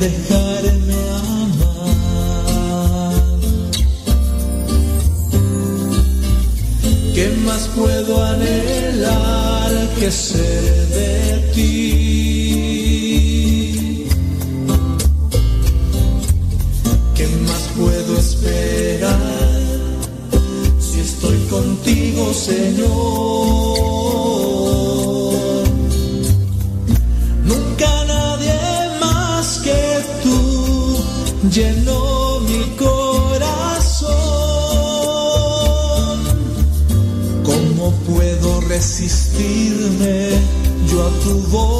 dejarme amar. ¿Qué más puedo anhelar que ser de ti? Resistirme yo a tu voz?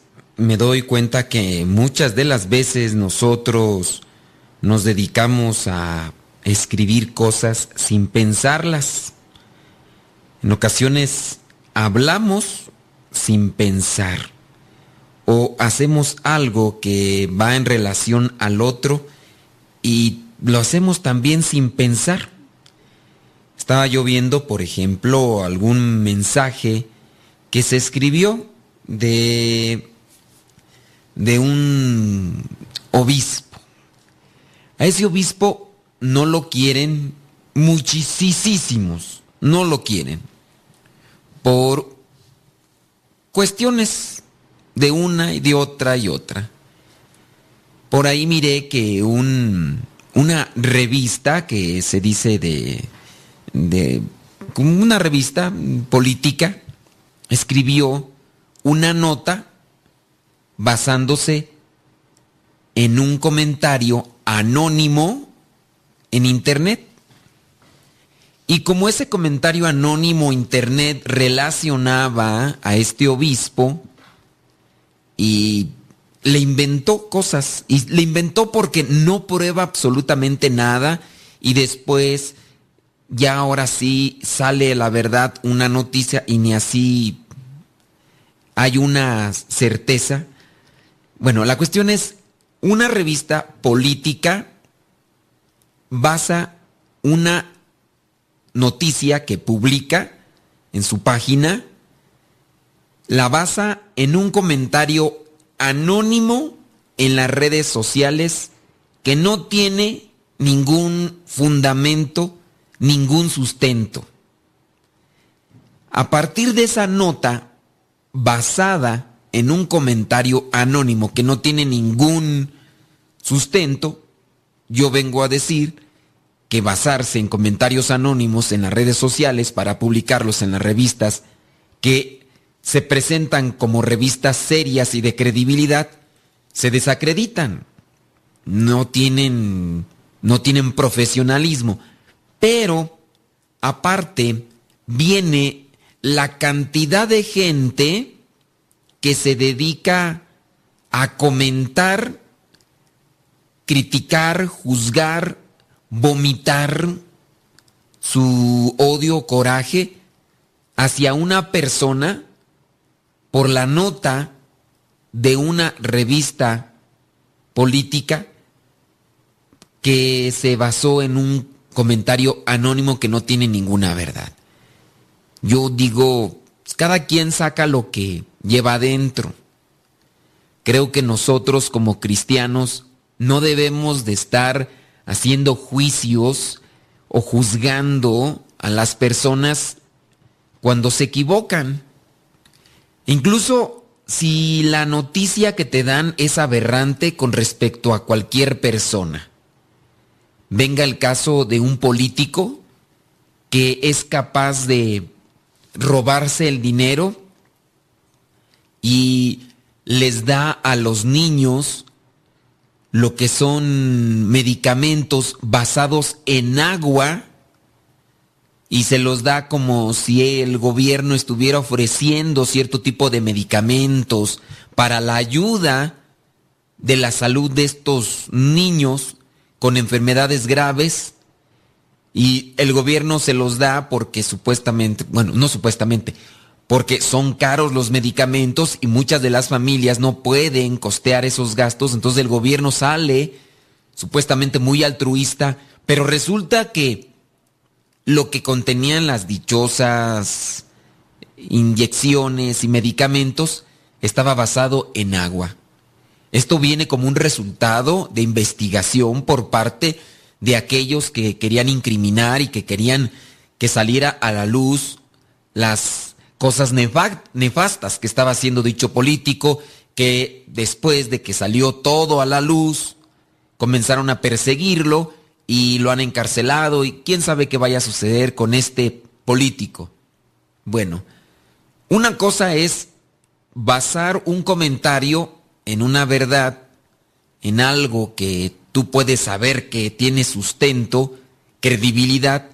me doy cuenta que muchas de las veces nosotros nos dedicamos a escribir cosas sin pensarlas. En ocasiones hablamos sin pensar o hacemos algo que va en relación al otro y lo hacemos también sin pensar. Estaba yo viendo, por ejemplo, algún mensaje que se escribió de, de un obispo. A ese obispo no lo quieren muchísimos, no lo quieren, por cuestiones de una y de otra y otra. Por ahí miré que un, una revista que se dice de, de una revista política escribió una nota basándose en un comentario anónimo en internet. Y como ese comentario anónimo internet relacionaba a este obispo y le inventó cosas, y le inventó porque no prueba absolutamente nada y después ya ahora sí sale la verdad una noticia y ni así hay una certeza. Bueno, la cuestión es, una revista política basa una noticia que publica en su página, la basa en un comentario anónimo en las redes sociales que no tiene ningún fundamento, ningún sustento. A partir de esa nota, basada en un comentario anónimo que no tiene ningún sustento, yo vengo a decir que basarse en comentarios anónimos en las redes sociales para publicarlos en las revistas que se presentan como revistas serias y de credibilidad, se desacreditan. No tienen, no tienen profesionalismo. Pero, aparte, viene la cantidad de gente que se dedica a comentar, criticar, juzgar, vomitar su odio, coraje hacia una persona por la nota de una revista política que se basó en un comentario anónimo que no tiene ninguna verdad. Yo digo, pues, cada quien saca lo que lleva adentro. Creo que nosotros como cristianos no debemos de estar haciendo juicios o juzgando a las personas cuando se equivocan. Incluso si la noticia que te dan es aberrante con respecto a cualquier persona. Venga el caso de un político que es capaz de robarse el dinero y les da a los niños lo que son medicamentos basados en agua y se los da como si el gobierno estuviera ofreciendo cierto tipo de medicamentos para la ayuda de la salud de estos niños con enfermedades graves. Y el gobierno se los da porque supuestamente, bueno, no supuestamente, porque son caros los medicamentos y muchas de las familias no pueden costear esos gastos, entonces el gobierno sale supuestamente muy altruista, pero resulta que lo que contenían las dichosas inyecciones y medicamentos estaba basado en agua. Esto viene como un resultado de investigación por parte de aquellos que querían incriminar y que querían que saliera a la luz las cosas nefastas que estaba haciendo dicho político, que después de que salió todo a la luz, comenzaron a perseguirlo y lo han encarcelado y quién sabe qué vaya a suceder con este político. Bueno, una cosa es basar un comentario en una verdad, en algo que tú puedes saber que tiene sustento, credibilidad,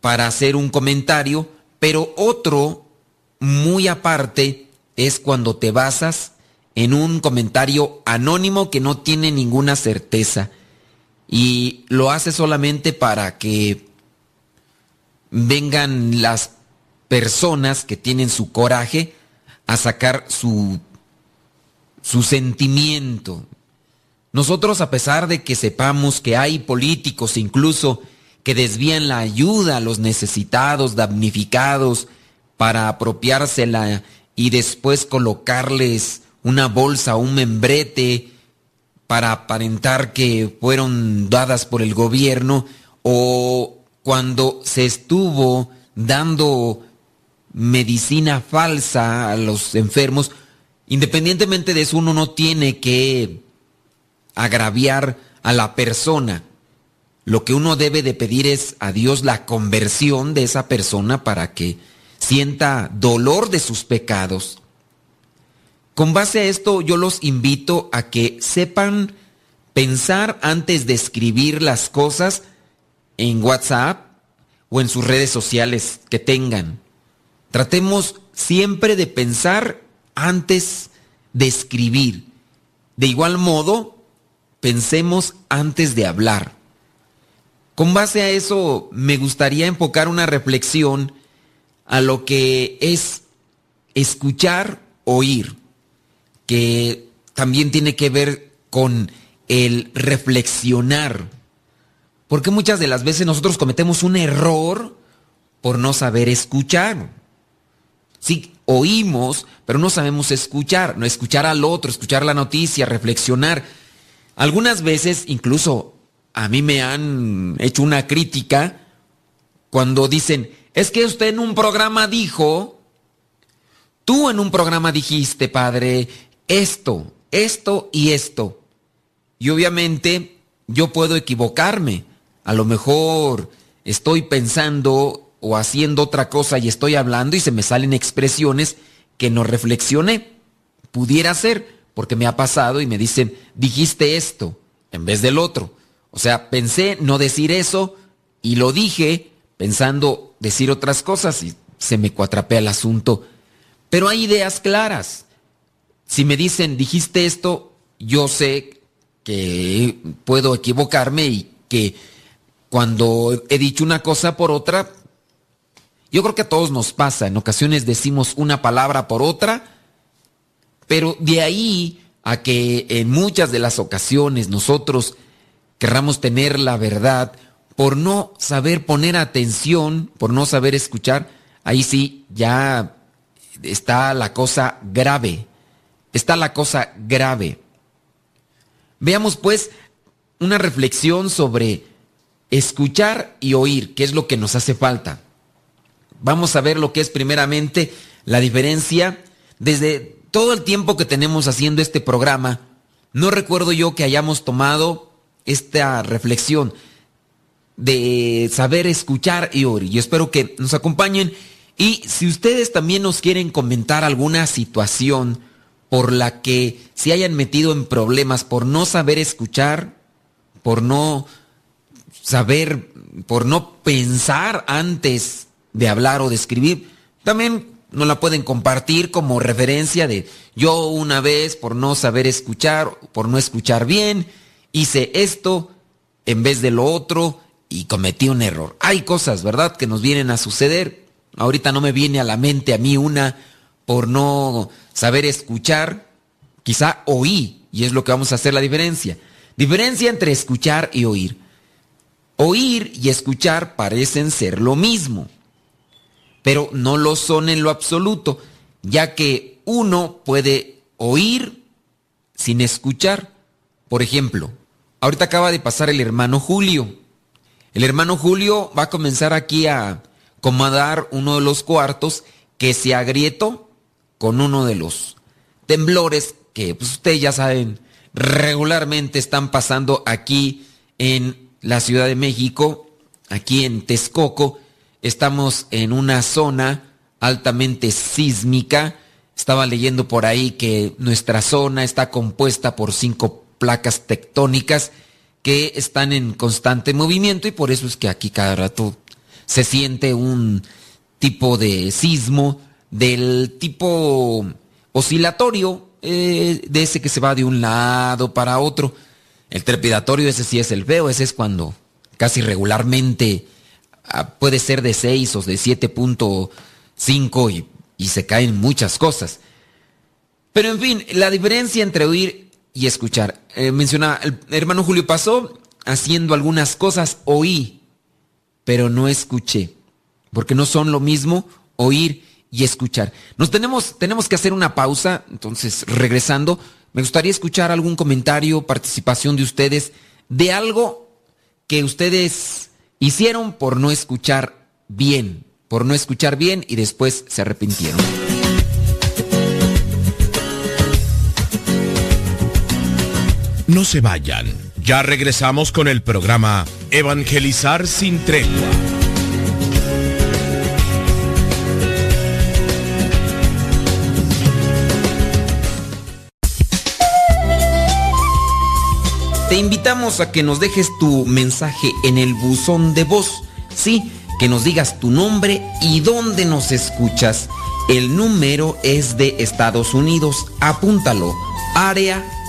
para hacer un comentario, pero otro, muy aparte, es cuando te basas en un comentario anónimo que no tiene ninguna certeza. Y lo haces solamente para que vengan las personas que tienen su coraje a sacar su, su sentimiento, nosotros, a pesar de que sepamos que hay políticos incluso que desvían la ayuda a los necesitados, damnificados, para apropiársela y después colocarles una bolsa, un membrete, para aparentar que fueron dadas por el gobierno, o cuando se estuvo dando medicina falsa a los enfermos, independientemente de eso uno no tiene que agraviar a la persona. Lo que uno debe de pedir es a Dios la conversión de esa persona para que sienta dolor de sus pecados. Con base a esto yo los invito a que sepan pensar antes de escribir las cosas en WhatsApp o en sus redes sociales que tengan. Tratemos siempre de pensar antes de escribir. De igual modo, pensemos antes de hablar. Con base a eso, me gustaría enfocar una reflexión a lo que es escuchar, oír, que también tiene que ver con el reflexionar. Porque muchas de las veces nosotros cometemos un error por no saber escuchar. Sí, oímos, pero no sabemos escuchar, no escuchar al otro, escuchar la noticia, reflexionar. Algunas veces incluso a mí me han hecho una crítica cuando dicen, es que usted en un programa dijo, tú en un programa dijiste, padre, esto, esto y esto. Y obviamente yo puedo equivocarme. A lo mejor estoy pensando o haciendo otra cosa y estoy hablando y se me salen expresiones que no reflexioné. Pudiera ser porque me ha pasado y me dicen, dijiste esto en vez del otro. O sea, pensé no decir eso y lo dije pensando decir otras cosas y se me cuatrapea el asunto. Pero hay ideas claras. Si me dicen, dijiste esto, yo sé que puedo equivocarme y que cuando he dicho una cosa por otra, yo creo que a todos nos pasa. En ocasiones decimos una palabra por otra, pero de ahí a que en muchas de las ocasiones nosotros querramos tener la verdad por no saber poner atención, por no saber escuchar, ahí sí ya está la cosa grave. Está la cosa grave. Veamos pues una reflexión sobre escuchar y oír, qué es lo que nos hace falta. Vamos a ver lo que es primeramente la diferencia desde todo el tiempo que tenemos haciendo este programa. No recuerdo yo que hayamos tomado esta reflexión de saber escuchar y oír. Y espero que nos acompañen. Y si ustedes también nos quieren comentar alguna situación por la que se hayan metido en problemas por no saber escuchar, por no saber, por no pensar antes de hablar o de escribir, también nos la pueden compartir como referencia de yo una vez por no saber escuchar, por no escuchar bien, hice esto en vez de lo otro y cometí un error. Hay cosas, ¿verdad?, que nos vienen a suceder. Ahorita no me viene a la mente a mí una por no saber escuchar, quizá oí, y es lo que vamos a hacer la diferencia. Diferencia entre escuchar y oír. Oír y escuchar parecen ser lo mismo, pero no lo son en lo absoluto, ya que uno puede oír sin escuchar. Por ejemplo, ahorita acaba de pasar el hermano Julio. El hermano Julio va a comenzar aquí a comodar uno de los cuartos que se agrietó con uno de los temblores que pues, ustedes ya saben regularmente están pasando aquí en la Ciudad de México, aquí en Texcoco, estamos en una zona altamente sísmica. Estaba leyendo por ahí que nuestra zona está compuesta por cinco placas tectónicas que están en constante movimiento y por eso es que aquí cada rato se siente un tipo de sismo del tipo oscilatorio, eh, de ese que se va de un lado para otro. El trepidatorio, ese sí es el feo, ese es cuando casi regularmente ah, puede ser de 6 o de 7.5 y, y se caen muchas cosas. Pero en fin, la diferencia entre oír y escuchar. Eh, mencionaba, el hermano Julio pasó haciendo algunas cosas, oí, pero no escuché. Porque no son lo mismo oír y escuchar. Nos tenemos, tenemos que hacer una pausa, entonces regresando, me gustaría escuchar algún comentario, participación de ustedes de algo que ustedes hicieron por no escuchar bien, por no escuchar bien y después se arrepintieron. No se vayan, ya regresamos con el programa Evangelizar sin tregua. Te invitamos a que nos dejes tu mensaje en el buzón de voz. Sí, que nos digas tu nombre y dónde nos escuchas. El número es de Estados Unidos. Apúntalo. Área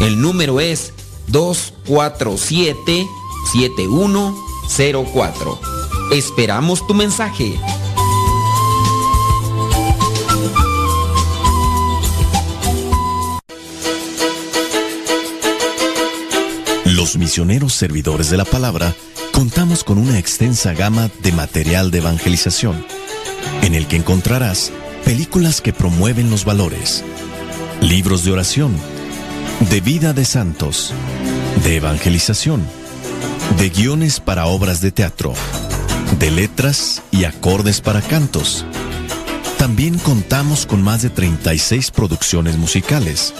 El número es 247-7104. Esperamos tu mensaje. Los misioneros servidores de la palabra contamos con una extensa gama de material de evangelización, en el que encontrarás películas que promueven los valores, libros de oración, de vida de santos, de evangelización, de guiones para obras de teatro, de letras y acordes para cantos. También contamos con más de 36 producciones musicales.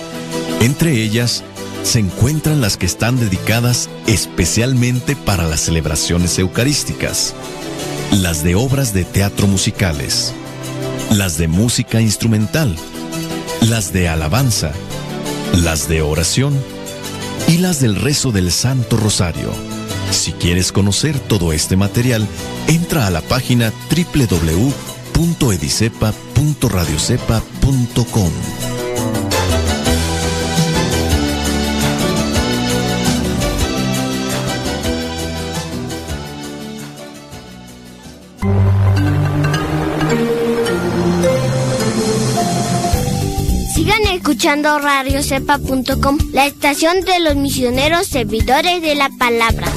Entre ellas se encuentran las que están dedicadas especialmente para las celebraciones eucarísticas, las de obras de teatro musicales, las de música instrumental, las de alabanza, las de oración y las del rezo del Santo Rosario. Si quieres conocer todo este material, entra a la página www.edicepa.radiocepa.com. escuchando radiocepa.com, la estación de los misioneros servidores de la palabra.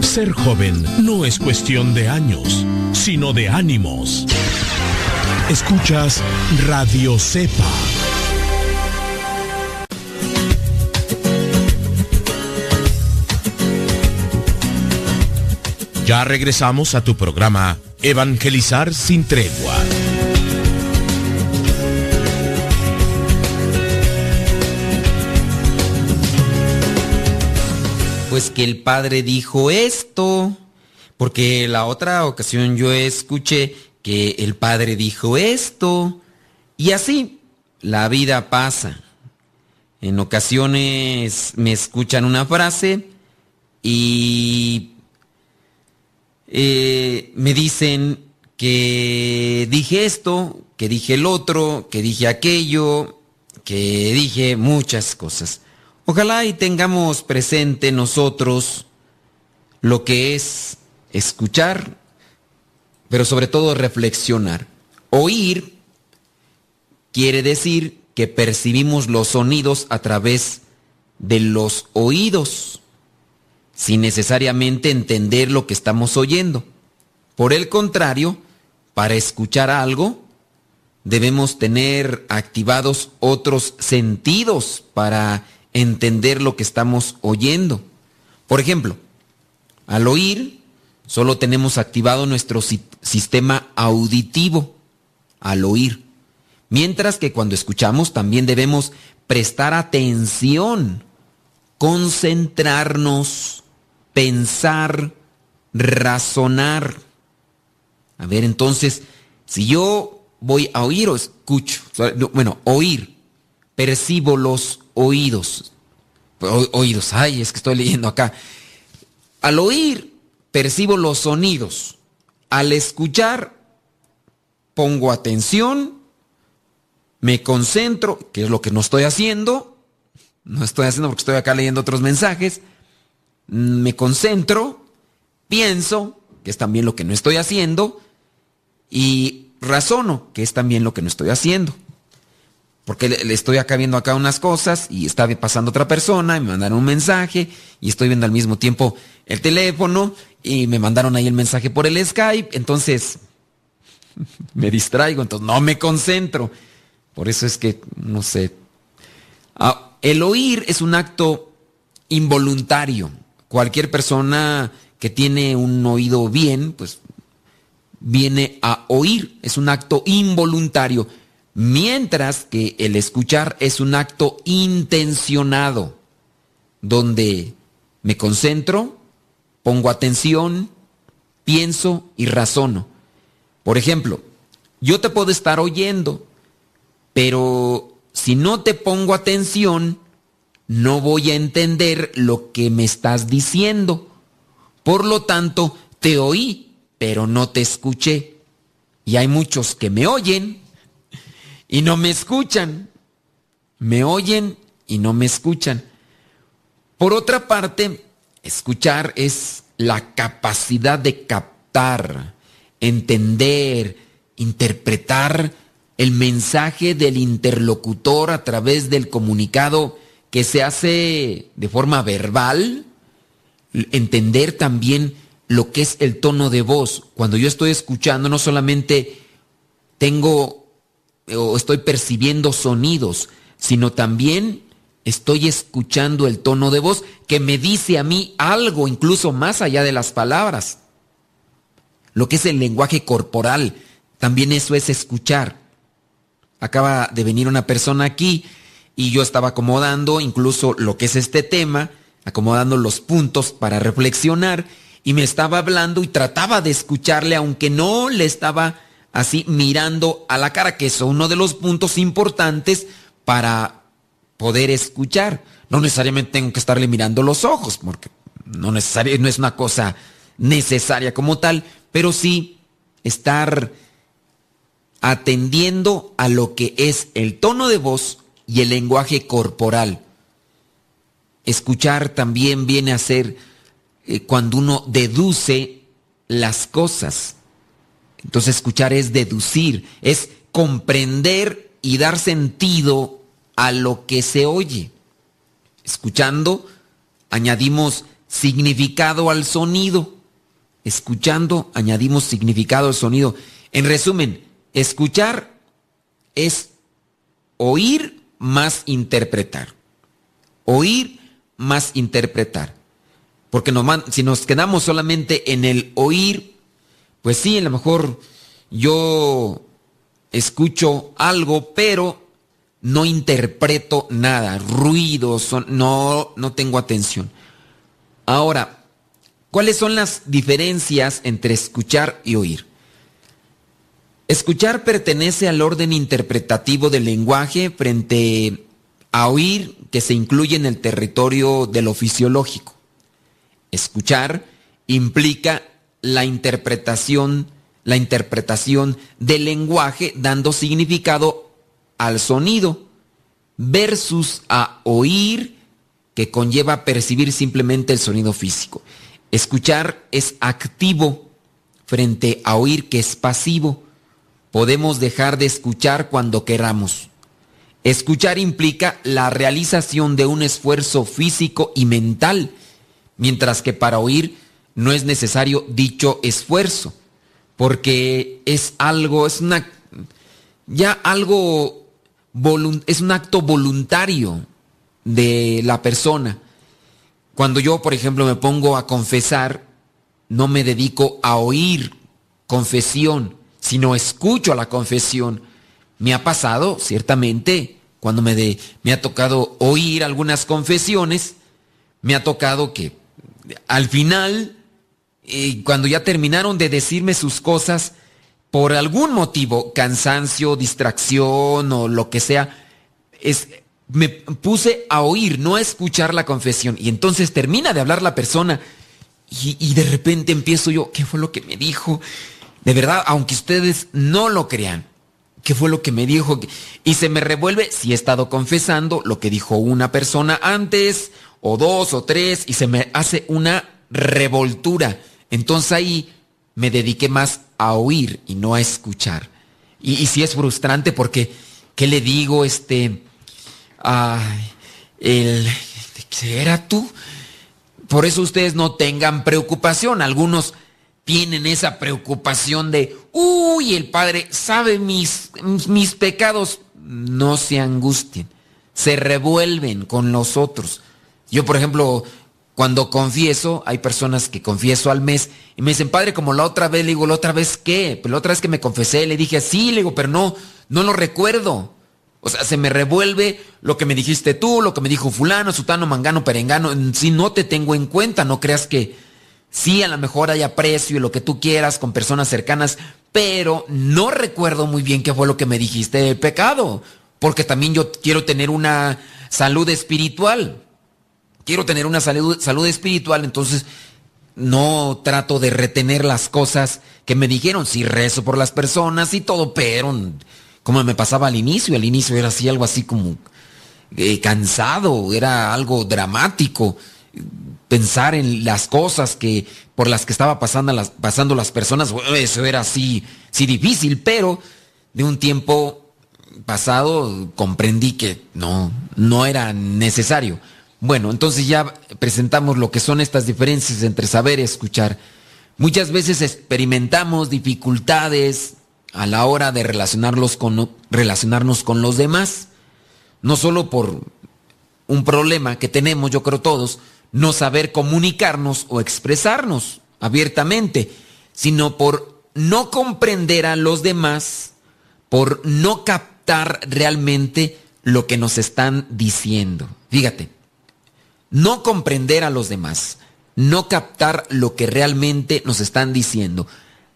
Ser joven no es cuestión de años, sino de ánimos. Escuchas Radio Cepa. Ya regresamos a tu programa Evangelizar sin tregua. Pues que el padre dijo esto, porque la otra ocasión yo escuché que el padre dijo esto, y así la vida pasa. En ocasiones me escuchan una frase y eh, me dicen que dije esto, que dije el otro, que dije aquello, que dije muchas cosas. Ojalá y tengamos presente nosotros lo que es escuchar, pero sobre todo reflexionar. Oír quiere decir que percibimos los sonidos a través de los oídos, sin necesariamente entender lo que estamos oyendo. Por el contrario, para escuchar algo, debemos tener activados otros sentidos para entender lo que estamos oyendo. Por ejemplo, al oír, solo tenemos activado nuestro si sistema auditivo, al oír. Mientras que cuando escuchamos también debemos prestar atención, concentrarnos, pensar, razonar. A ver, entonces, si yo voy a oír o escucho, bueno, oír, percibo los oídos. Oídos, ay, es que estoy leyendo acá. Al oír, percibo los sonidos. Al escuchar, pongo atención, me concentro, que es lo que no estoy haciendo. No estoy haciendo porque estoy acá leyendo otros mensajes. Me concentro, pienso, que es también lo que no estoy haciendo, y razono, que es también lo que no estoy haciendo porque le, estoy acá viendo acá unas cosas y está pasando otra persona y me mandaron un mensaje y estoy viendo al mismo tiempo el teléfono y me mandaron ahí el mensaje por el Skype, entonces me distraigo, entonces no me concentro. Por eso es que, no sé, ah, el oír es un acto involuntario. Cualquier persona que tiene un oído bien, pues viene a oír, es un acto involuntario Mientras que el escuchar es un acto intencionado, donde me concentro, pongo atención, pienso y razono. Por ejemplo, yo te puedo estar oyendo, pero si no te pongo atención, no voy a entender lo que me estás diciendo. Por lo tanto, te oí, pero no te escuché. Y hay muchos que me oyen, y no me escuchan. Me oyen y no me escuchan. Por otra parte, escuchar es la capacidad de captar, entender, interpretar el mensaje del interlocutor a través del comunicado que se hace de forma verbal, entender también lo que es el tono de voz. Cuando yo estoy escuchando, no solamente tengo o estoy percibiendo sonidos, sino también estoy escuchando el tono de voz que me dice a mí algo, incluso más allá de las palabras. Lo que es el lenguaje corporal, también eso es escuchar. Acaba de venir una persona aquí y yo estaba acomodando incluso lo que es este tema, acomodando los puntos para reflexionar y me estaba hablando y trataba de escucharle aunque no le estaba así mirando a la cara, que es uno de los puntos importantes para poder escuchar. No necesariamente tengo que estarle mirando los ojos, porque no, no es una cosa necesaria como tal, pero sí estar atendiendo a lo que es el tono de voz y el lenguaje corporal. Escuchar también viene a ser eh, cuando uno deduce las cosas. Entonces escuchar es deducir, es comprender y dar sentido a lo que se oye. Escuchando, añadimos significado al sonido. Escuchando, añadimos significado al sonido. En resumen, escuchar es oír más interpretar. Oír más interpretar. Porque si nos quedamos solamente en el oír, pues sí, a lo mejor yo escucho algo, pero no interpreto nada, ruidos, no, no tengo atención. Ahora, ¿cuáles son las diferencias entre escuchar y oír? Escuchar pertenece al orden interpretativo del lenguaje frente a oír que se incluye en el territorio de lo fisiológico. Escuchar implica la interpretación, la interpretación del lenguaje dando significado al sonido versus a oír que conlleva percibir simplemente el sonido físico. Escuchar es activo frente a oír que es pasivo. Podemos dejar de escuchar cuando queramos. Escuchar implica la realización de un esfuerzo físico y mental, mientras que para oír no es necesario dicho esfuerzo, porque es algo, es una, ya algo, es un acto voluntario de la persona. Cuando yo, por ejemplo, me pongo a confesar, no me dedico a oír confesión, sino escucho a la confesión. Me ha pasado, ciertamente, cuando me, de, me ha tocado oír algunas confesiones, me ha tocado que al final y cuando ya terminaron de decirme sus cosas, por algún motivo, cansancio, distracción o lo que sea, es, me puse a oír, no a escuchar la confesión. Y entonces termina de hablar la persona y, y de repente empiezo yo, ¿qué fue lo que me dijo? De verdad, aunque ustedes no lo crean, ¿qué fue lo que me dijo? Y se me revuelve si he estado confesando lo que dijo una persona antes, o dos, o tres, y se me hace una revoltura. Entonces ahí me dediqué más a oír y no a escuchar. Y, y sí es frustrante porque, ¿qué le digo? Este, el, ¿qué era tú? Por eso ustedes no tengan preocupación. Algunos tienen esa preocupación de, uy, el Padre sabe mis, mis pecados. No se angustien, se revuelven con los otros. Yo, por ejemplo, cuando confieso, hay personas que confieso al mes y me dicen, padre, como la otra vez, le digo, ¿la otra vez qué? Pues la otra vez que me confesé, le dije, sí, le digo, pero no, no lo recuerdo. O sea, se me revuelve lo que me dijiste tú, lo que me dijo fulano, sutano, mangano, perengano. Si no te tengo en cuenta, no creas que sí, a lo mejor hay aprecio y lo que tú quieras con personas cercanas, pero no recuerdo muy bien qué fue lo que me dijiste del pecado. Porque también yo quiero tener una salud espiritual quiero tener una salud, salud espiritual, entonces no trato de retener las cosas que me dijeron. Sí rezo por las personas y todo, pero como me pasaba al inicio, al inicio era así algo así como eh, cansado, era algo dramático pensar en las cosas que por las que estaba pasando las, pasando las personas, eso era así, sí difícil, pero de un tiempo pasado comprendí que no, no era necesario. Bueno, entonces ya presentamos lo que son estas diferencias entre saber y escuchar. Muchas veces experimentamos dificultades a la hora de relacionarlos con, relacionarnos con los demás. No solo por un problema que tenemos, yo creo todos, no saber comunicarnos o expresarnos abiertamente, sino por no comprender a los demás, por no captar realmente lo que nos están diciendo. Fíjate, no comprender a los demás, no captar lo que realmente nos están diciendo.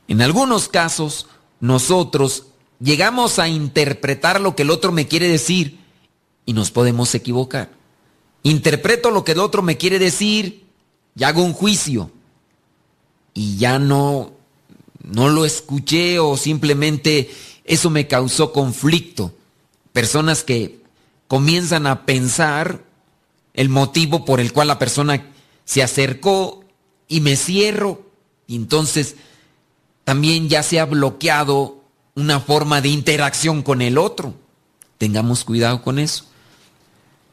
En algunos casos, nosotros llegamos a interpretar lo que el otro me quiere decir y nos podemos equivocar. Interpreto lo que el otro me quiere decir y hago un juicio y ya no no lo escuché o simplemente eso me causó conflicto. Personas que comienzan a pensar el motivo por el cual la persona se acercó y me cierro y entonces también ya se ha bloqueado una forma de interacción con el otro. Tengamos cuidado con eso.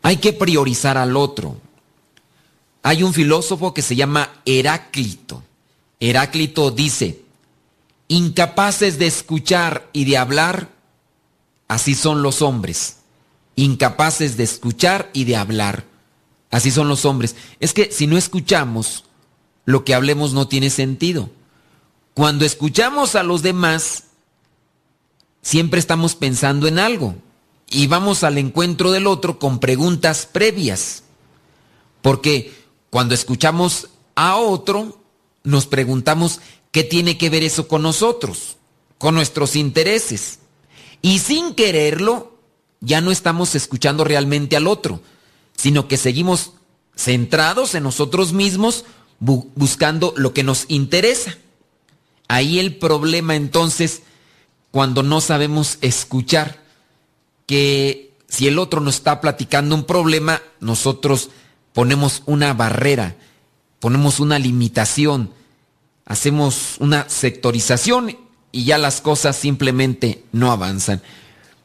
Hay que priorizar al otro. Hay un filósofo que se llama Heráclito. Heráclito dice, incapaces de escuchar y de hablar, así son los hombres. Incapaces de escuchar y de hablar, así son los hombres. Es que si no escuchamos, lo que hablemos no tiene sentido. Cuando escuchamos a los demás, siempre estamos pensando en algo y vamos al encuentro del otro con preguntas previas. Porque cuando escuchamos a otro, nos preguntamos qué tiene que ver eso con nosotros, con nuestros intereses. Y sin quererlo, ya no estamos escuchando realmente al otro, sino que seguimos centrados en nosotros mismos buscando lo que nos interesa. Ahí el problema entonces, cuando no sabemos escuchar, que si el otro nos está platicando un problema, nosotros ponemos una barrera, ponemos una limitación, hacemos una sectorización y ya las cosas simplemente no avanzan.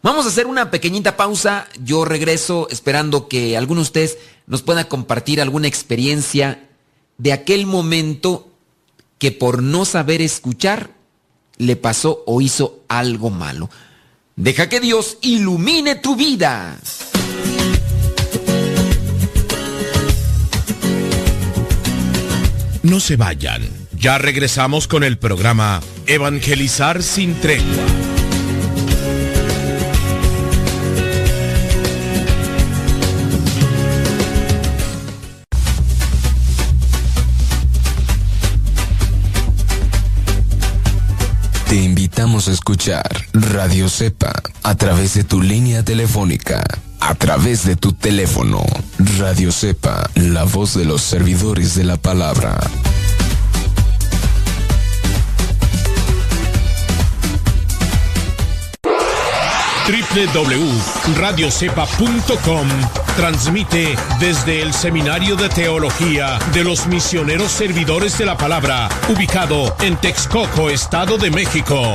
Vamos a hacer una pequeñita pausa. Yo regreso esperando que alguno de ustedes nos pueda compartir alguna experiencia de aquel momento que por no saber escuchar le pasó o hizo algo malo. Deja que Dios ilumine tu vida. No se vayan. Ya regresamos con el programa Evangelizar sin tregua. Te invitamos a escuchar Radio Cepa a través de tu línea telefónica, a través de tu teléfono. Radio Cepa, la voz de los servidores de la palabra. www.radiocepa.com transmite desde el Seminario de Teología de los Misioneros Servidores de la Palabra, ubicado en Texcoco, Estado de México.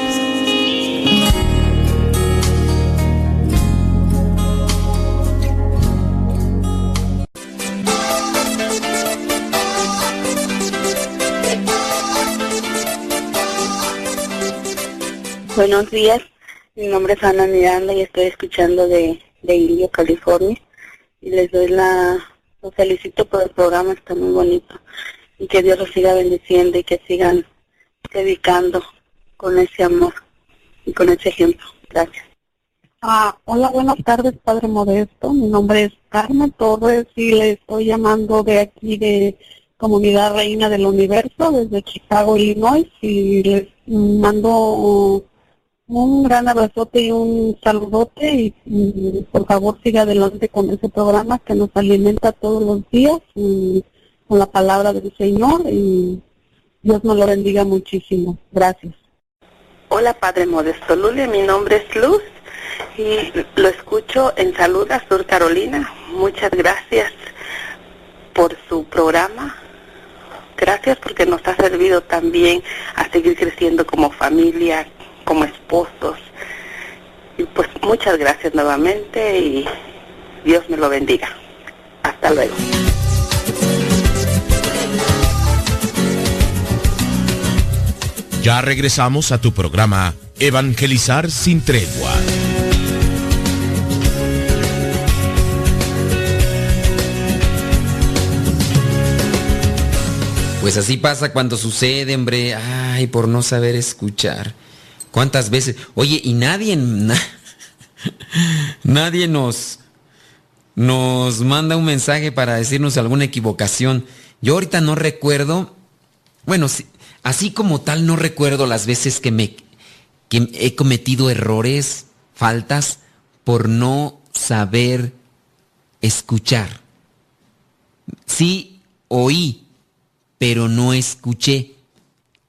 Buenos días, mi nombre es Ana Miranda y estoy escuchando de, de Indio, California. Y les doy la, los felicito por el programa, está muy bonito. Y que Dios los siga bendiciendo y que sigan dedicando con ese amor y con ese ejemplo. Gracias. Ah, hola, buenas tardes, Padre Modesto. Mi nombre es Carmen Torres y le estoy llamando de aquí de Comunidad Reina del Universo, desde Chicago, Illinois, y les mando Un gran abrazote y un saludote y, por favor siga adelante con ese programa que nos alimenta todos los días con la palabra del Señor y Dios nos lo bendiga muchísimo. Gracias. Hola Padre Modesto Lule, mi nombre es Luz y lo escucho en Saluda, Sur Carolina. Muchas gracias por su programa. Gracias porque nos ha servido también a seguir creciendo como familia, como esposos. Y pues muchas gracias nuevamente y Dios me lo bendiga. Hasta luego. Ya regresamos a tu programa Evangelizar sin tregua. Pues así pasa cuando sucede, hombre. Ay, por no saber escuchar. ¿Cuántas veces? Oye, y nadie, nadie nos, nos manda un mensaje para decirnos alguna equivocación. Yo ahorita no recuerdo, bueno, así como tal no recuerdo las veces que me que he cometido errores, faltas por no saber escuchar. Sí oí, pero no escuché.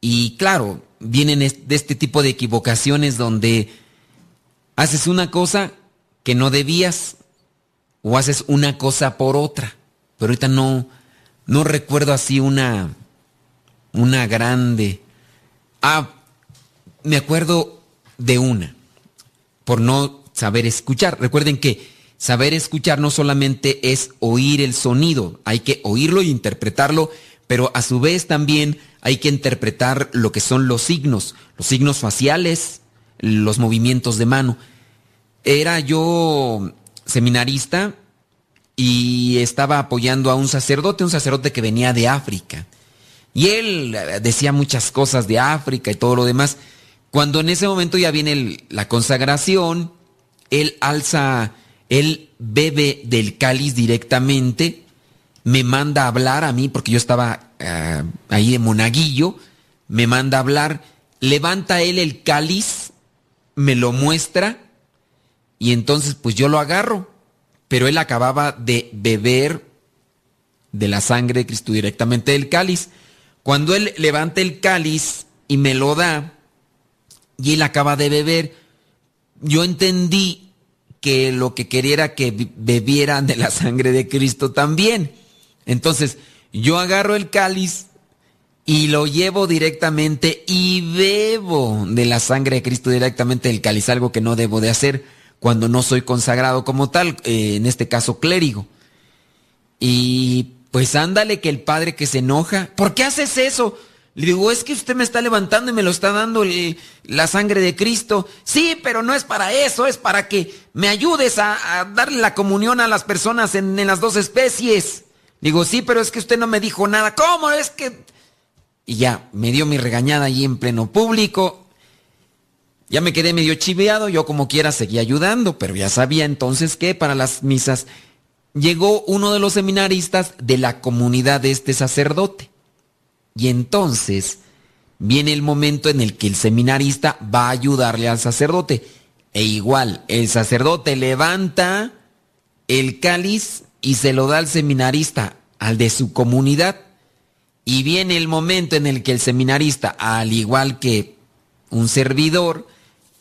Y claro, vienen de este tipo de equivocaciones donde haces una cosa que no debías o haces una cosa por otra. Pero ahorita no, no recuerdo así una, una grande. Ah, me acuerdo de una, por no saber escuchar. Recuerden que saber escuchar no solamente es oír el sonido, hay que oírlo e interpretarlo, pero a su vez también hay que interpretar lo que son los signos, los signos faciales, los movimientos de mano. Era yo seminarista y estaba apoyando a un sacerdote, un sacerdote que venía de África. Y él decía muchas cosas de África y todo lo demás. Cuando en ese momento ya viene la consagración, él alza, él bebe del cáliz directamente, me manda a hablar a mí, porque yo estaba eh, ahí en monaguillo, me manda a hablar, levanta él el cáliz, me lo muestra, y entonces pues yo lo agarro, pero él acababa de beber de la sangre de Cristo directamente del cáliz. Cuando él levanta el cáliz y me lo da, y él acaba de beber, yo entendí que lo que quería era que bebieran de la sangre de Cristo también. Entonces, yo agarro el cáliz y lo llevo directamente y bebo de la sangre de Cristo directamente del cáliz, algo que no debo de hacer cuando no soy consagrado como tal, eh, en este caso clérigo. Y pues ándale que el padre que se enoja, ¿por qué haces eso? Le digo, es que usted me está levantando y me lo está dando la sangre de Cristo. Sí, pero no es para eso, es para que me ayudes a, darle la comunión a las personas en, en, las dos especies. Digo, sí, pero es que usted no me dijo nada. ¿Cómo? Es que... Y ya, me dio mi regañada ahí en pleno público. Ya me quedé medio chiveado, yo como quiera seguía ayudando, pero ya sabía entonces que para las misas llegó uno de los seminaristas de la comunidad de este sacerdote. Y entonces viene el momento en el que el seminarista va a ayudarle al sacerdote. E igual, el sacerdote levanta el cáliz y se lo da al seminarista, al de su comunidad. Y viene el momento en el que el seminarista, al igual que un servidor,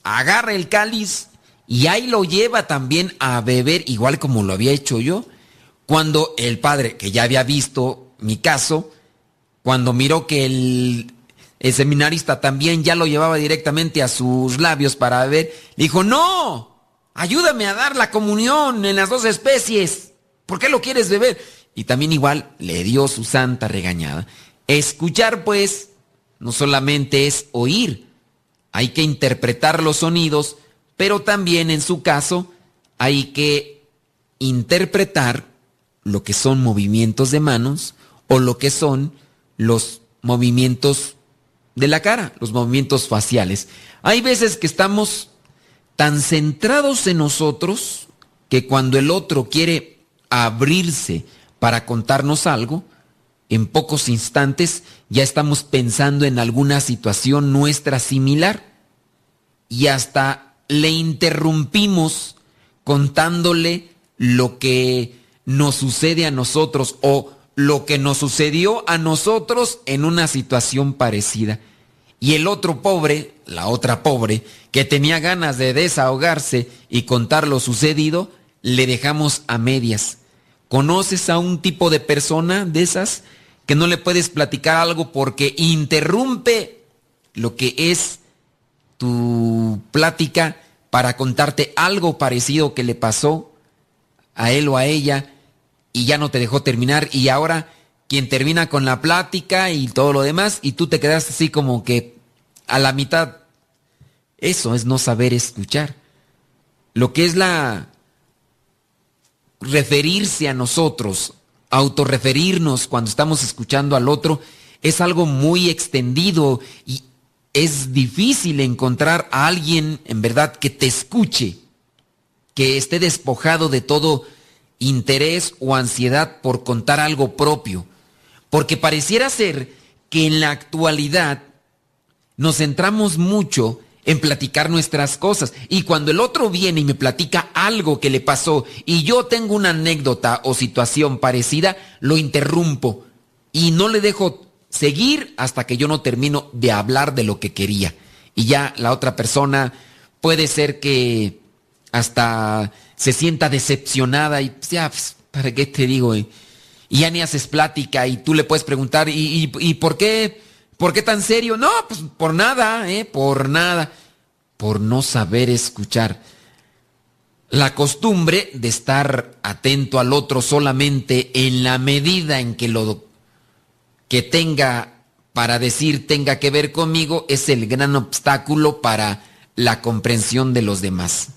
agarra el cáliz y ahí lo lleva también a beber, igual como lo había hecho yo, cuando el padre, que ya había visto mi caso, cuando miró que el, seminarista también ya lo llevaba directamente a sus labios para beber, dijo, no, ayúdame a dar la comunión en las dos especies. ¿Por qué lo quieres beber? Y también igual le dio su santa regañada. Escuchar, pues, no solamente es oír, hay que interpretar los sonidos, pero también en su caso hay que interpretar lo que son movimientos de manos o lo que son los movimientos de la cara, los movimientos faciales. Hay veces que estamos tan centrados en nosotros que cuando el otro quiere abrirse para contarnos algo, en pocos instantes ya estamos pensando en alguna situación nuestra similar. y hasta le interrumpimos contándole lo que nos sucede a nosotros o lo que nos sucedió a nosotros en una situación parecida. Y el otro pobre, la otra pobre, que tenía ganas de desahogarse y contar lo sucedido, le dejamos a medias. ¿Conoces a un tipo de persona de esas que no le puedes platicar algo porque interrumpe lo que es tu plática para contarte algo parecido que le pasó a él o a ella y ya no te dejó terminar y ahora quien termina con la plática y todo lo demás y tú te quedas así como que a la mitad. Eso es no saber escuchar. Lo que es la referirse a nosotros, autorreferirnos cuando estamos escuchando al otro, es algo muy extendido y es difícil encontrar a alguien en verdad que te escuche, que esté despojado de todo interés o ansiedad por contar algo propio. Porque pareciera ser que en la actualidad nos centramos mucho en platicar nuestras cosas. Y cuando el otro viene y me platica algo que le pasó y yo tengo una anécdota o situación parecida, lo interrumpo y no le dejo seguir hasta que yo no termino de hablar de lo que quería. Y ya la otra persona puede ser que hasta se sienta decepcionada y ya, pues, ¿para qué te digo? Y ya ni haces plática y tú le puedes preguntar, ¿y, y, por qué? ¿Por qué tan serio? No, pues por nada, ¿eh? Por nada. Por no saber escuchar. La costumbre de estar atento al otro solamente en la medida en que lo que tenga para decir tenga que ver conmigo es el gran obstáculo para la comprensión de los demás.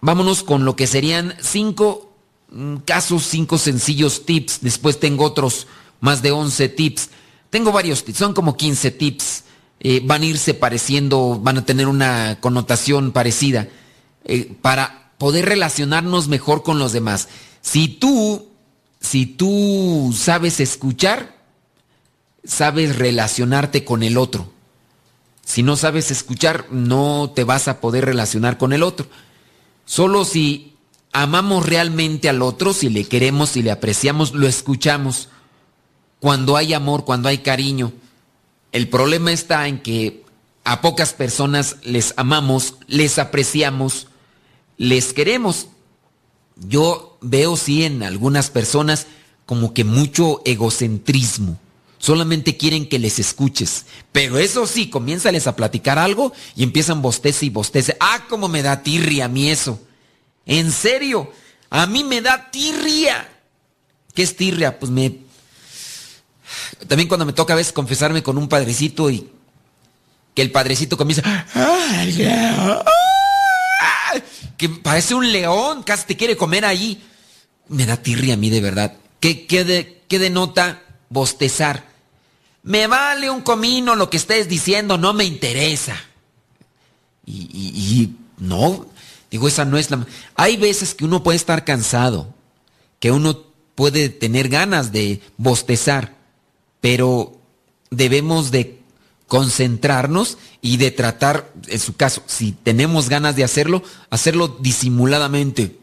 Vámonos con lo que serían cinco mm, casos, cinco sencillos tips. Después tengo otros más de 11 tips. Tengo varios tips, son como 15 tips. Eh, van a irse pareciendo, van a tener una connotación parecida eh, para poder relacionarnos mejor con los demás. Si tú, si tú sabes escuchar, sabes relacionarte con el otro. Si no sabes escuchar, no te vas a poder relacionar con el otro. Solo si amamos realmente al otro, si le queremos, si le apreciamos, lo escuchamos. Cuando hay amor, cuando hay cariño. El problema está en que a pocas personas les amamos, les apreciamos, les queremos. Yo veo sí en algunas personas como que mucho egocentrismo Solamente quieren que les escuches. Pero eso sí, comiénzales a platicar algo y empiezan bostece y bostece. Ah, cómo me da tirria a mí eso. En serio, a mí me da tirria. ¿Qué es tirria? Pues me... También cuando me toca a veces confesarme con un padrecito y que el padrecito comienza... Que parece un león, casi te quiere comer ahí. Me da tirria a mí de verdad. ¿Qué, qué, qué denota bostezar? Me vale un comino lo que estés diciendo, no me interesa. Y, no, digo, esa no es la... Hay veces que uno puede estar cansado, que uno puede tener ganas de bostezar, pero debemos de concentrarnos y de tratar, en su caso, si tenemos ganas de hacerlo, hacerlo disimuladamente.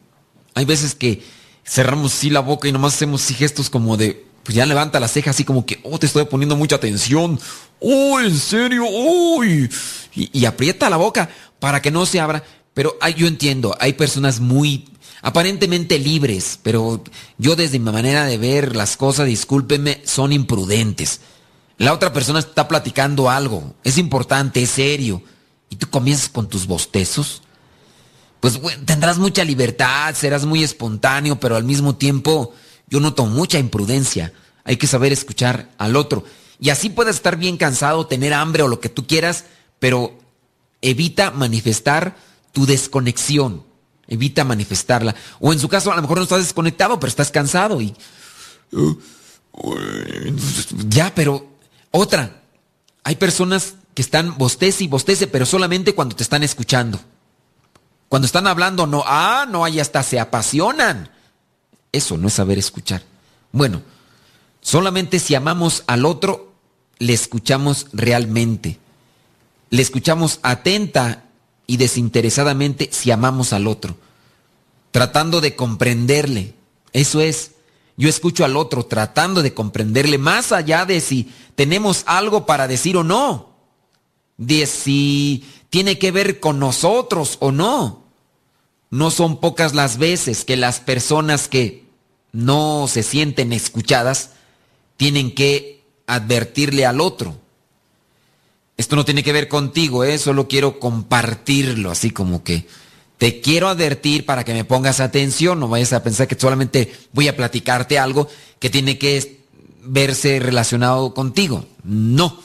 Hay veces que cerramos así la boca y nomás hacemos gestos como de pues ya levanta la ceja así como que, oh, te estoy poniendo mucha atención. Oh, en serio, uy. Y, aprieta la boca para que no se abra. Pero yo entiendo, hay personas muy aparentemente libres, pero yo desde mi manera de ver las cosas, discúlpenme, son imprudentes. La otra persona está platicando algo, es importante, es serio, y tú comienzas con tus bostezos. Pues tendrás mucha libertad, serás muy espontáneo, pero al mismo tiempo yo noto mucha imprudencia. Hay que saber escuchar al otro. Y así puedes estar bien cansado, tener hambre o lo que tú quieras, pero evita manifestar tu desconexión. Evita manifestarla. O en su caso, a lo mejor no estás desconectado, pero estás cansado y... Ya, pero otra. Hay personas que están bostece y bostece, pero solamente cuando te están escuchando. Cuando están hablando, no, ah, no, ahí hasta se apasionan. Eso no es saber escuchar. Bueno, solamente si amamos al otro, le escuchamos realmente. le escuchamos atenta y desinteresadamente si amamos al otro, tratando de comprenderle. Eso es, yo escucho al otro tratando de comprenderle más allá de si tenemos algo para decir o no, de si tiene que ver con nosotros o no. No son pocas las veces que las personas que no se sienten escuchadas tienen que advertirle al otro. Esto no tiene que ver contigo, ¿eh? solo quiero compartirlo, así como que te quiero advertir para que me pongas atención, no vayas a pensar que solamente voy a platicarte algo que tiene que verse relacionado contigo. No,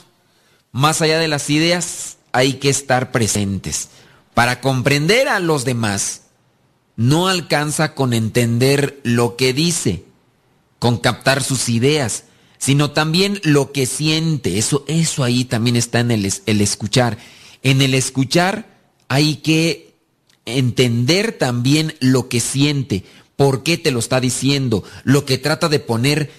más allá de las ideas hay que estar presentes. Para comprender a los demás, no alcanza con entender lo que dice, con captar sus ideas, sino también lo que siente. Eso, eso ahí también está en el, el escuchar. En el escuchar hay que entender también lo que siente, por qué te lo está diciendo, lo que trata de poner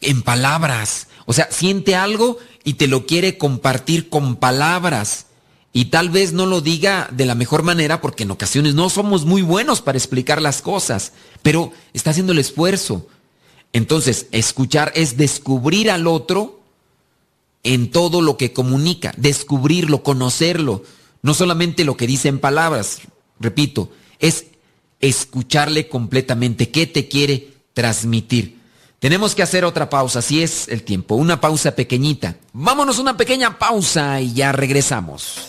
en palabras. O sea, siente algo y te lo quiere compartir con palabras. Y tal vez no lo diga de la mejor manera porque en ocasiones no somos muy buenos para explicar las cosas, pero está haciendo el esfuerzo. Entonces, escuchar es descubrir al otro en todo lo que comunica, descubrirlo, conocerlo, no solamente lo que dice en palabras, repito, es escucharle completamente, qué te quiere transmitir. Tenemos que hacer otra pausa, así es el tiempo, una pausa pequeñita. Vámonos una pequeña pausa y ya regresamos.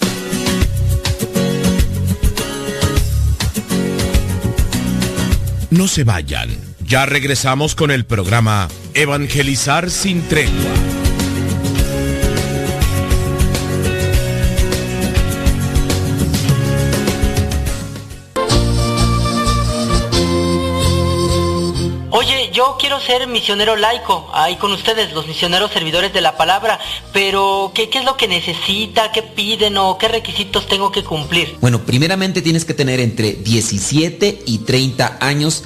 No se vayan. Ya regresamos con el programa Evangelizar sin tregua. Oye, yo quiero ser misionero laico, ahí con ustedes, los misioneros servidores de la palabra, pero ¿qué, ¿qué, es lo que necesita? ¿Qué piden o qué requisitos tengo que cumplir? Bueno, primeramente tienes que tener entre 17 y 30 años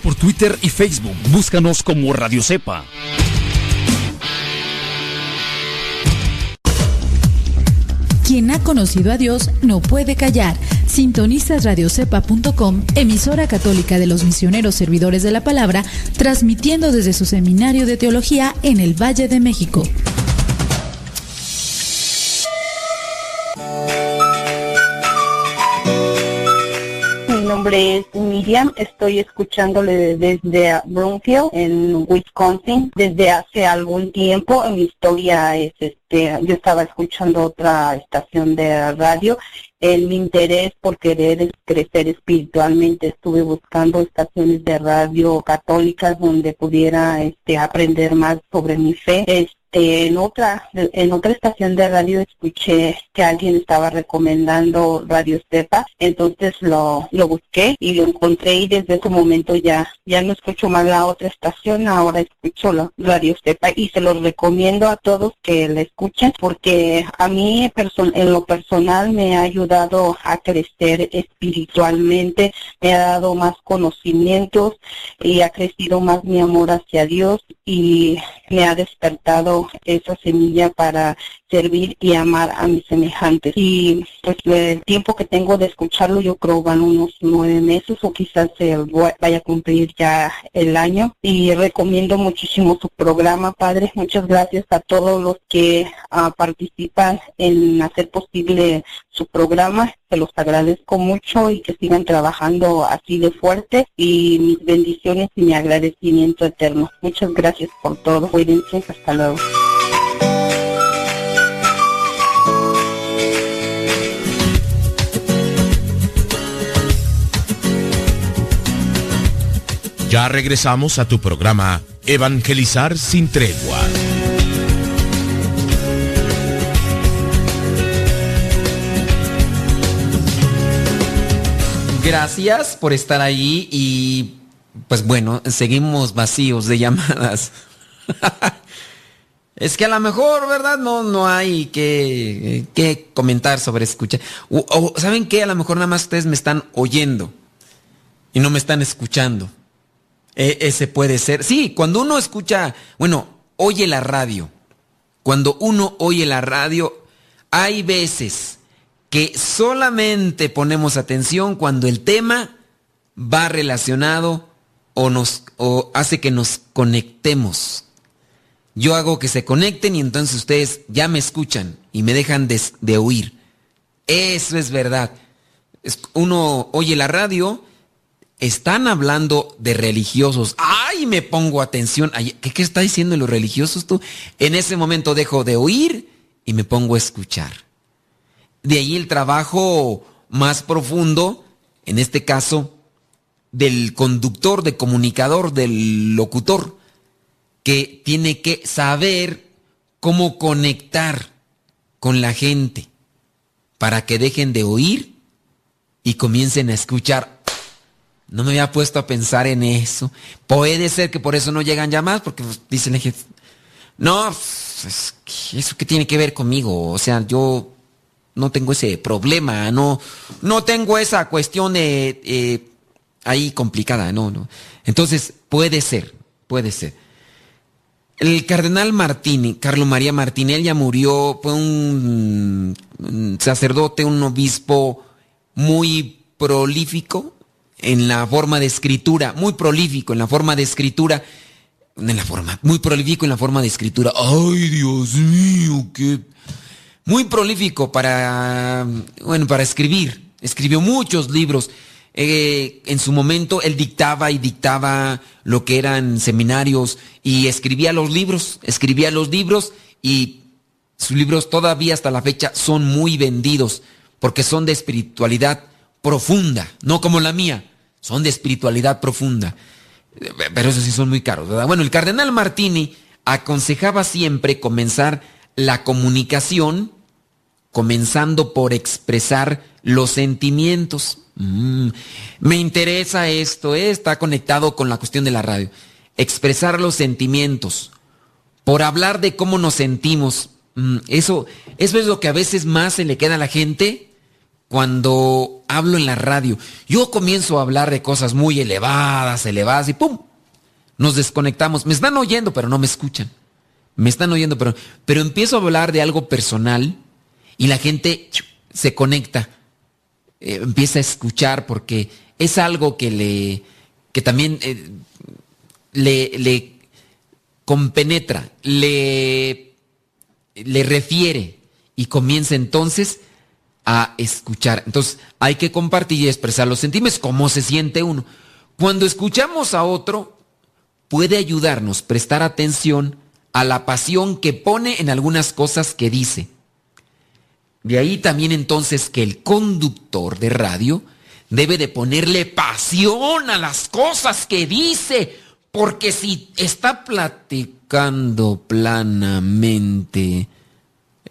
Por Twitter y Facebook. Búscanos como Radio Cepa. Quien ha conocido a Dios no puede callar. Sintonizas radiocepa.com, emisora católica de los misioneros servidores de la palabra, transmitiendo desde su seminario de teología en el Valle de México. Nombre es Miriam, estoy escuchándole desde Broomfield, en Wisconsin, desde hace algún tiempo. Mi historia es, este, yo estaba escuchando otra estación de radio. En mi interés por querer crecer espiritualmente, estuve buscando estaciones de radio católicas donde pudiera este, aprender más sobre mi fe en otra en otra estación de radio escuché que alguien estaba recomendando Radio Estepa, entonces lo, lo busqué y lo encontré y desde ese momento ya ya no escucho más la otra estación, ahora escucho la Radio Estepa y se los recomiendo a todos que la escuchen porque a mí en lo personal me ha ayudado a crecer espiritualmente, me ha dado más conocimientos y ha crecido más mi amor hacia Dios y me ha despertado esa semilla para servir y amar a mis semejantes. Y pues el tiempo que tengo de escucharlo yo creo van unos nueve meses o quizás se vaya a cumplir ya el año. Y recomiendo muchísimo su programa, Padre. Muchas gracias a todos los que uh, participan en hacer posible su programa. Se los agradezco mucho y que sigan trabajando así de fuerte y mis bendiciones y mi agradecimiento eterno. Muchas gracias por todo. Cuídense. Hasta luego. Ya regresamos a tu programa Evangelizar sin tregua. Gracias por estar ahí y pues bueno, seguimos vacíos de llamadas. es que a lo mejor, ¿verdad? No, no hay que, que comentar sobre escuchar. O, ¿saben qué? A lo mejor nada más ustedes me están oyendo y no me están escuchando. E, ese puede ser. Sí, cuando uno escucha, bueno, oye la radio. Cuando uno oye la radio, hay veces que solamente ponemos atención cuando el tema va relacionado o nos o hace que nos conectemos. Yo hago que se conecten y entonces ustedes ya me escuchan y me dejan de, de oír. Eso es verdad. Uno oye la radio, están hablando de religiosos. ¡Ay! Me pongo atención. ¿Qué, ¿Qué está diciendo los religiosos tú? En ese momento dejo de oír y me pongo a escuchar. De ahí el trabajo más profundo, en este caso, del conductor, de comunicador, del locutor, que tiene que saber cómo conectar con la gente para que dejen de oír y comiencen a escuchar. No me había puesto a pensar en eso. Puede ser que por eso no llegan llamadas, porque pues, dicen, no, pues, eso que tiene que ver conmigo. O sea, yo no tengo ese problema, no, no tengo esa cuestión eh, ahí complicada, no, no. Entonces, puede ser, puede ser. El cardenal Martini, Carlo María Martini, él ya murió, fue un sacerdote, un obispo muy prolífico en la forma de escritura, muy prolífico en la forma de escritura, en la forma, muy prolífico en la forma de escritura. Ay, Dios mío, qué muy prolífico para, bueno, para escribir. Escribió muchos libros. Eh, en su momento él dictaba y dictaba lo que eran seminarios y escribía los libros, escribía los libros y sus libros todavía hasta la fecha son muy vendidos porque son de espiritualidad profunda, no como la mía, son de espiritualidad profunda. Pero esos sí son muy caros, ¿verdad? Bueno, el cardenal Martini aconsejaba siempre comenzar la comunicación comenzando por expresar los sentimientos. Mm, me interesa esto, ¿eh? está conectado con la cuestión de la radio. Expresar los sentimientos, por hablar de cómo nos sentimos. Mm, eso, eso es lo que a veces más se le queda a la gente cuando hablo en la radio. Yo comienzo a hablar de cosas muy elevadas, elevadas y ¡pum! Nos desconectamos. Me están oyendo, pero no me escuchan. Me están oyendo, pero, pero empiezo a hablar de algo personal y la gente se conecta, eh, empieza a escuchar porque es algo que le, que también eh, le, le compenetra, le, le refiere y comienza entonces a escuchar. Entonces hay que compartir y expresar los sentimientos, cómo se siente uno. Cuando escuchamos a otro, puede ayudarnos prestar atención a la pasión que pone en algunas cosas que dice. De ahí también entonces que el conductor de radio debe de ponerle pasión a las cosas que dice, porque si está platicando planamente,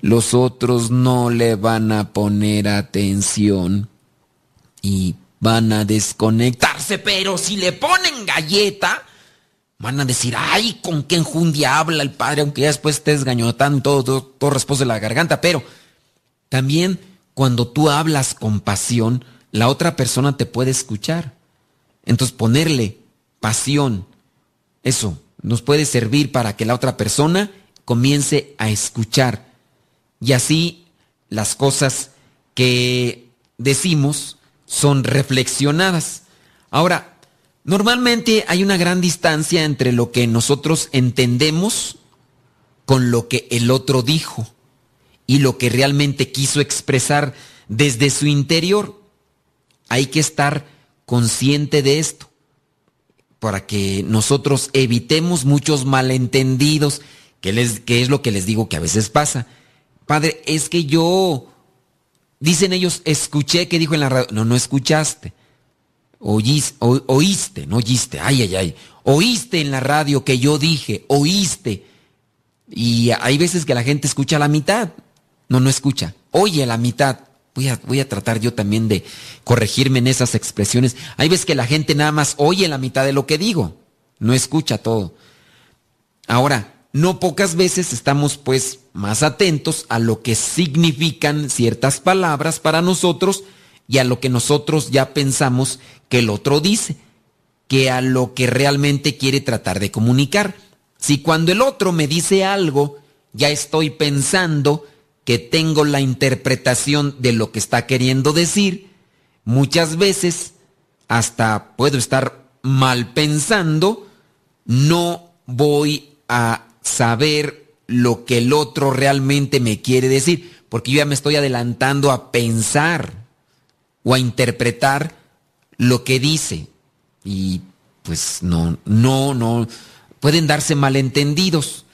los otros no le van a poner atención y van a desconectarse, pero si le ponen galleta, van a decir, ay, con qué enjundia habla el padre, aunque ya después estés gañotando todo, todo, todo de la garganta, pero también cuando tú hablas con pasión, la otra persona te puede escuchar. Entonces ponerle pasión, eso nos puede servir para que la otra persona comience a escuchar. Y así las cosas que decimos son reflexionadas. Ahora, normalmente hay una gran distancia entre lo que nosotros entendemos con lo que el otro dijo y lo que realmente quiso expresar desde su interior. Hay que estar consciente de esto para que nosotros evitemos muchos malentendidos, que, que es lo que les digo que a veces pasa. Padre, es que yo, dicen ellos, escuché que dijo en la radio, no, no escuchaste. oíste, no oíste, ay, ay, ay, oíste en la radio que yo dije, oíste. Y hay veces que la gente escucha la mitad, no, no escucha, oye la mitad. Voy a, voy a tratar yo también de corregirme en esas expresiones. Hay veces que la gente nada más oye la mitad de lo que digo, no escucha todo. Ahora, no pocas veces estamos pues más atentos a lo que significan ciertas palabras para nosotros y a lo que nosotros ya pensamos que el otro dice, que a lo que realmente quiere tratar de comunicar. Si cuando el otro me dice algo, ya estoy pensando que tengo la interpretación de lo que está queriendo decir, muchas veces hasta puedo estar mal pensando, no voy a saber lo que el otro realmente me quiere decir, porque yo ya me estoy adelantando a pensar o a interpretar lo que dice. Y pues no, no, no, pueden darse malentendidos.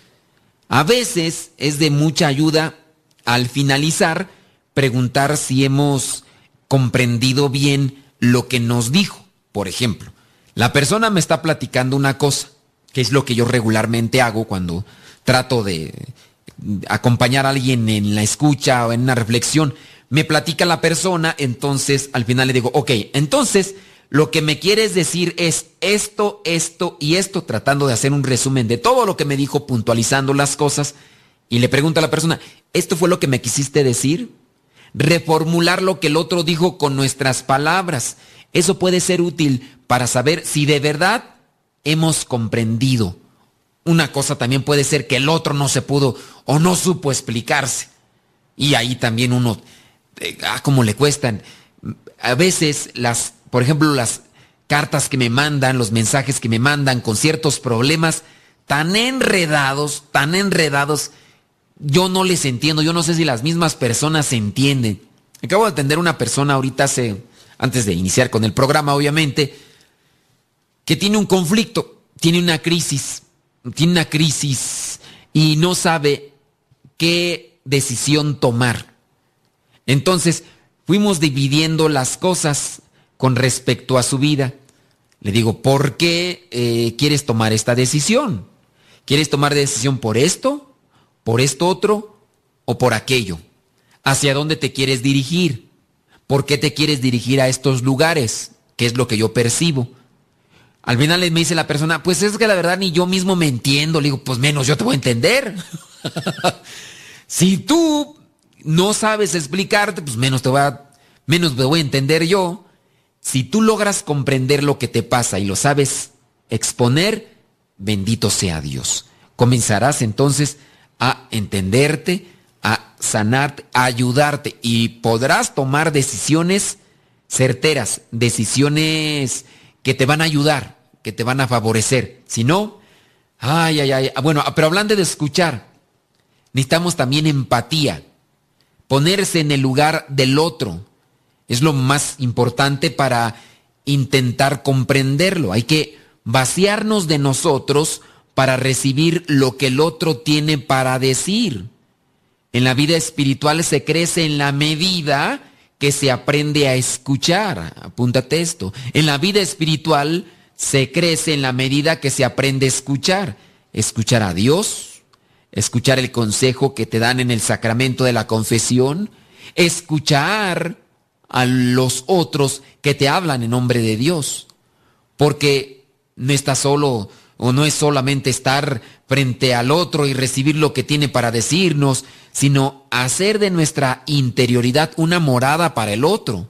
A veces es de mucha ayuda al finalizar preguntar si hemos comprendido bien lo que nos dijo. Por ejemplo, la persona me está platicando una cosa, que es lo que yo regularmente hago cuando trato de acompañar a alguien en la escucha o en una reflexión me platica la persona, entonces al final le digo, ok, entonces lo que me quieres decir es esto, esto y esto, tratando de hacer un resumen de todo lo que me dijo, puntualizando las cosas, y le pregunto a la persona, ¿esto fue lo que me quisiste decir? Reformular lo que el otro dijo con nuestras palabras. Eso puede ser útil para saber si de verdad hemos comprendido. Una cosa también puede ser que el otro no se pudo o no supo explicarse. Y ahí también uno ah, cómo le cuestan. A veces las, por ejemplo, las cartas que me mandan, los mensajes que me mandan con ciertos problemas tan enredados, tan enredados, yo no les entiendo, yo no sé si las mismas personas se entienden. Acabo de atender una persona ahorita antes de iniciar con el programa, obviamente, que tiene un conflicto, tiene una crisis, tiene una crisis y no sabe qué decisión tomar. Entonces, fuimos dividiendo las cosas con respecto a su vida. Le digo, ¿por qué eh, quieres tomar esta decisión? ¿Quieres tomar decisión por esto, por esto otro o por aquello? ¿Hacia dónde te quieres dirigir? ¿Por qué te quieres dirigir a estos lugares? ¿Qué es lo que yo percibo? Al final me dice la persona, pues es que la verdad ni yo mismo me entiendo. Le digo, pues menos yo te voy a entender. si tú no sabes explicarte, pues menos te voy a, menos me voy a entender yo. Si tú logras comprender lo que te pasa y lo sabes exponer, bendito sea Dios. Comenzarás entonces a entenderte, a sanarte, a ayudarte y podrás tomar decisiones certeras, decisiones que te van a ayudar, que te van a favorecer. Si no, ay, ay, ay. Bueno, pero hablando de escuchar, necesitamos también empatía ponerse en el lugar del otro. Es lo más importante para intentar comprenderlo. Hay que vaciarnos de nosotros para recibir lo que el otro tiene para decir. En la vida espiritual se crece en la medida que se aprende a escuchar. Apúntate esto. En la vida espiritual se crece en la medida que se aprende a escuchar. Escuchar a Dios, escuchar el consejo que te dan en el sacramento de la confesión, escuchar a los otros que te hablan en nombre de Dios, porque no está solo o no es solamente estar frente al otro y recibir lo que tiene para decirnos, sino hacer de nuestra interioridad una morada para el otro,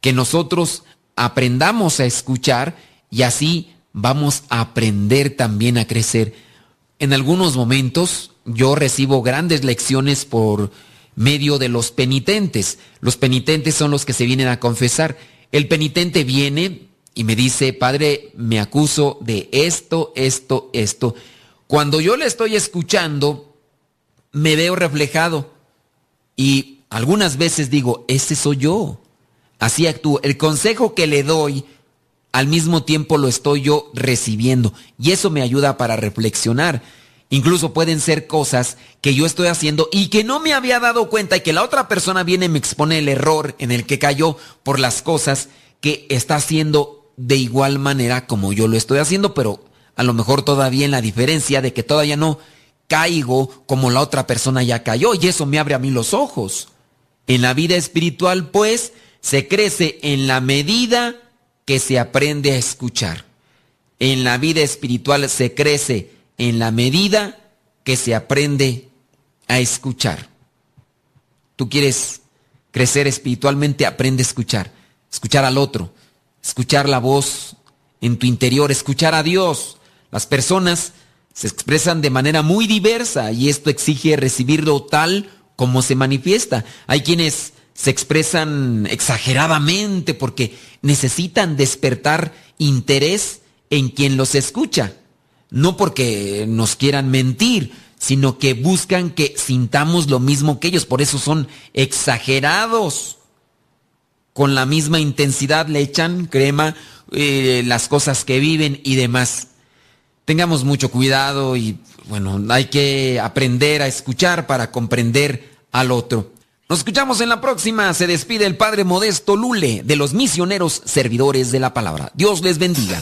que nosotros aprendamos a escuchar y así vamos a aprender también a crecer en algunos momentos yo recibo grandes lecciones por medio de los penitentes. Los penitentes son los que se vienen a confesar. El penitente viene y me dice, Padre, me acuso de esto, esto, esto. Cuando yo le estoy escuchando, me veo reflejado y algunas veces digo, ese soy yo. Así actúo. El consejo que le doy al mismo tiempo lo estoy yo recibiendo. Y eso me ayuda para reflexionar. Incluso pueden ser cosas que yo estoy haciendo y que no me había dado cuenta y que la otra persona viene y me expone el error en el que cayó por las cosas que está haciendo de igual manera como yo lo estoy haciendo, pero a lo mejor todavía en la diferencia de que todavía no caigo como la otra persona ya cayó y eso me abre a mí los ojos. En la vida espiritual, pues, se crece en la medida que se aprende a escuchar. En la vida espiritual se crece en la medida que se aprende a escuchar. Tú quieres crecer espiritualmente, aprende a escuchar. Escuchar al otro, escuchar la voz en tu interior, escuchar a Dios. Las personas se expresan de manera muy diversa y esto exige recibirlo tal como se manifiesta. Hay quienes se expresan exageradamente porque necesitan despertar interés en quien los escucha. No porque nos quieran mentir, sino que buscan que sintamos lo mismo que ellos. Por eso son exagerados. Con la misma intensidad le echan crema eh, las cosas que viven y demás. Tengamos mucho cuidado y bueno, hay que aprender a escuchar para comprender al otro. Nos escuchamos en la próxima. Se despide el Padre Modesto Lule de los misioneros servidores de la palabra. Dios les bendiga.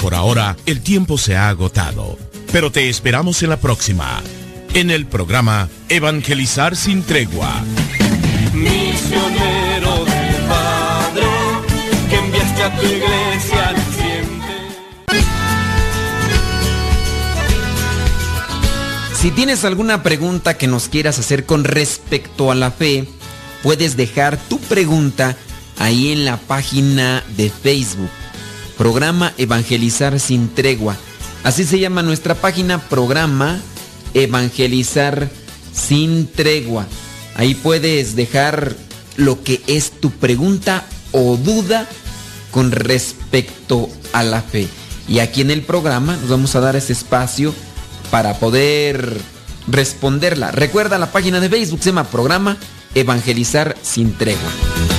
Por ahora, el tiempo se ha agotado, pero te esperamos en la próxima, en el programa Evangelizar sin tregua. Misionero del Padre, que enviaste a tu iglesia Si tienes alguna pregunta que nos quieras hacer con respecto a la fe, puedes dejar tu pregunta ahí en la página de Facebook. Programa Evangelizar sin tregua. Así se llama nuestra página, programa Evangelizar sin tregua. Ahí puedes dejar lo que es tu pregunta o duda con respecto a la fe. Y aquí en el programa nos vamos a dar ese espacio para poder responderla. Recuerda la página de Facebook, se llama Programa Evangelizar sin Tregua.